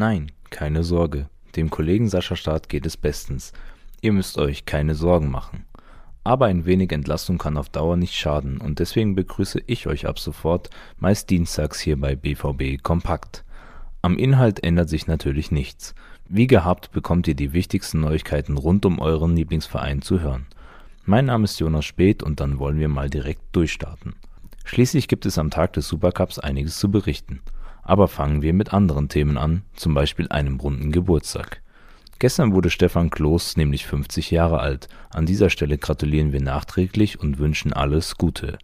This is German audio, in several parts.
Nein, keine Sorge, dem Kollegen Sascha Staat geht es bestens. Ihr müsst euch keine Sorgen machen. Aber ein wenig Entlastung kann auf Dauer nicht schaden und deswegen begrüße ich euch ab sofort meist dienstags hier bei BVB Kompakt. Am Inhalt ändert sich natürlich nichts. Wie gehabt bekommt ihr die wichtigsten Neuigkeiten rund um euren Lieblingsverein zu hören. Mein Name ist Jonas Speth und dann wollen wir mal direkt durchstarten. Schließlich gibt es am Tag des Supercups einiges zu berichten. Aber fangen wir mit anderen Themen an, zum Beispiel einem runden Geburtstag. Gestern wurde Stefan Kloß nämlich 50 Jahre alt. An dieser Stelle gratulieren wir nachträglich und wünschen alles Gute.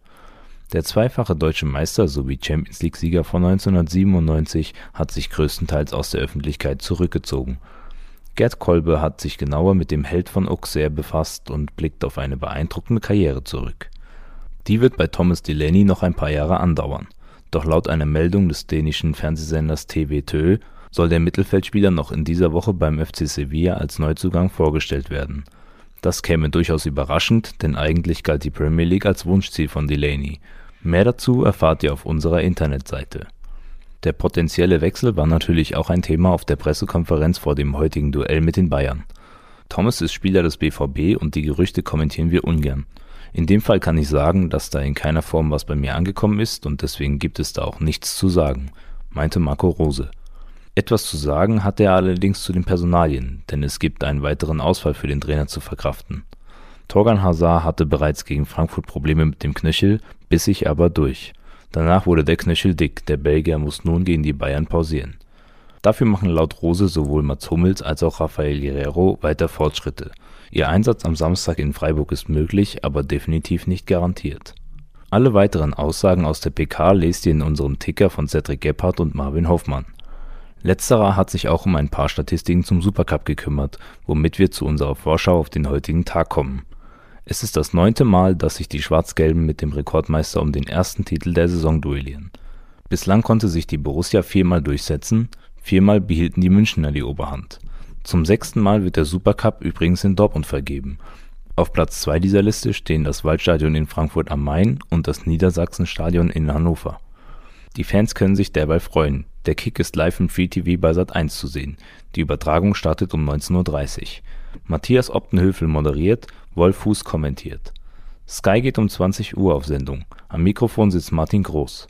Der zweifache deutsche Meister sowie Champions League-Sieger von 1997 hat sich größtenteils aus der Öffentlichkeit zurückgezogen. Gerd Kolbe hat sich genauer mit dem Held von Auxerre befasst und blickt auf eine beeindruckende Karriere zurück. Die wird bei Thomas Delaney noch ein paar Jahre andauern. Doch laut einer Meldung des dänischen Fernsehsenders TV Tö soll der Mittelfeldspieler noch in dieser Woche beim FC Sevilla als Neuzugang vorgestellt werden. Das käme durchaus überraschend, denn eigentlich galt die Premier League als Wunschziel von Delaney. Mehr dazu erfahrt ihr auf unserer Internetseite. Der potenzielle Wechsel war natürlich auch ein Thema auf der Pressekonferenz vor dem heutigen Duell mit den Bayern. Thomas ist Spieler des BVB und die Gerüchte kommentieren wir ungern. In dem Fall kann ich sagen, dass da in keiner Form was bei mir angekommen ist und deswegen gibt es da auch nichts zu sagen, meinte Marco Rose. Etwas zu sagen hat er allerdings zu den Personalien, denn es gibt einen weiteren Ausfall für den Trainer zu verkraften. Torgan Hazard hatte bereits gegen Frankfurt Probleme mit dem Knöchel, biss sich aber durch. Danach wurde der Knöchel dick, der Belgier muss nun gegen die Bayern pausieren. Dafür machen laut Rose sowohl Mats Hummels als auch Rafael Guerrero weiter Fortschritte. Ihr Einsatz am Samstag in Freiburg ist möglich, aber definitiv nicht garantiert. Alle weiteren Aussagen aus der PK lest ihr in unserem Ticker von Cedric Gebhardt und Marvin Hoffmann. Letzterer hat sich auch um ein paar Statistiken zum Supercup gekümmert, womit wir zu unserer Vorschau auf den heutigen Tag kommen. Es ist das neunte Mal, dass sich die Schwarz-Gelben mit dem Rekordmeister um den ersten Titel der Saison duellieren. Bislang konnte sich die Borussia viermal durchsetzen, viermal behielten die Münchner die Oberhand. Zum sechsten Mal wird der Supercup übrigens in Dortmund vergeben. Auf Platz zwei dieser Liste stehen das Waldstadion in Frankfurt am Main und das Niedersachsenstadion in Hannover. Die Fans können sich derweil freuen. Der Kick ist live im Free TV bei Sat1 zu sehen. Die Übertragung startet um 19:30 Uhr. Matthias Optenhöfel moderiert, Wolf Fuß kommentiert. Sky geht um 20 Uhr auf Sendung. Am Mikrofon sitzt Martin Groß.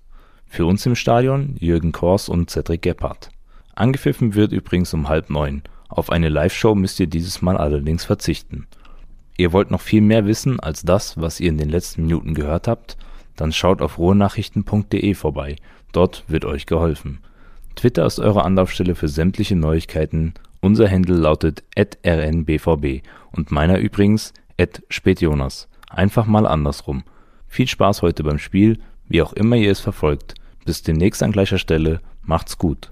Für uns im Stadion Jürgen Kors und Cedric Gebhardt. Angepfiffen wird übrigens um halb neun. Auf eine Live-Show müsst ihr dieses Mal allerdings verzichten. Ihr wollt noch viel mehr wissen als das, was ihr in den letzten Minuten gehört habt? Dann schaut auf ruhenachrichten.de vorbei. Dort wird euch geholfen. Twitter ist eure Anlaufstelle für sämtliche Neuigkeiten. Unser Handle lautet rnbvb und meiner übrigens spätjonas. Einfach mal andersrum. Viel Spaß heute beim Spiel, wie auch immer ihr es verfolgt. Bis demnächst an gleicher Stelle. Macht's gut.